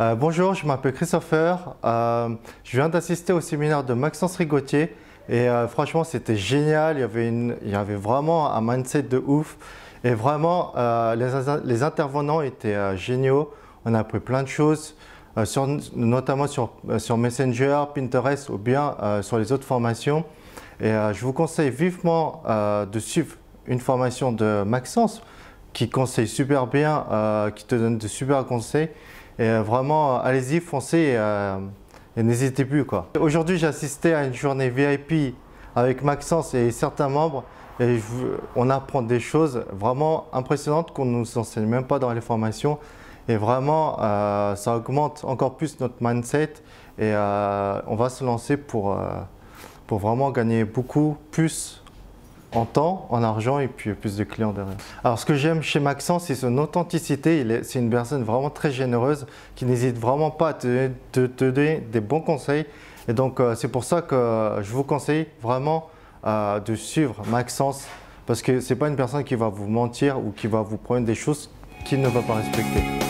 Euh, bonjour, je m'appelle Christopher. Euh, je viens d'assister au séminaire de Maxence Rigotier et euh, franchement c'était génial. Il y, avait vraiment un mindset de ouf et vraiment les, intervenants étaient géniaux. On a appris plein de choses, notamment sur, sur, Messenger, Pinterest ou bien sur les autres formations. Et je vous conseille vivement de suivre une formation de Maxence qui conseille super bien, qui te donne de super conseils. Et euh, vraiment, allez-y, foncez euh, et n'hésitez plus. Aujourd'hui, j'ai assisté à une journée VIP avec Maxence et certains membres. Et on apprend des choses vraiment impressionnantes qu'on ne nous enseigne même pas dans les formations. Et vraiment, euh, ça augmente encore plus notre mindset. Et on va se lancer pour, pour vraiment gagner beaucoup plus en temps, en argent et puis plus de clients derrière. Alors ce que j'aime chez Maxence, c'est son authenticité. C'est une personne vraiment très généreuse qui n'hésite vraiment pas à te, donner des bons conseils. Et donc euh, c'est pour ça que je vous conseille vraiment euh, de suivre Maxence parce que ce n'est pas une personne qui va vous mentir ou qui va vous prendre des choses qu'il ne va pas respecter.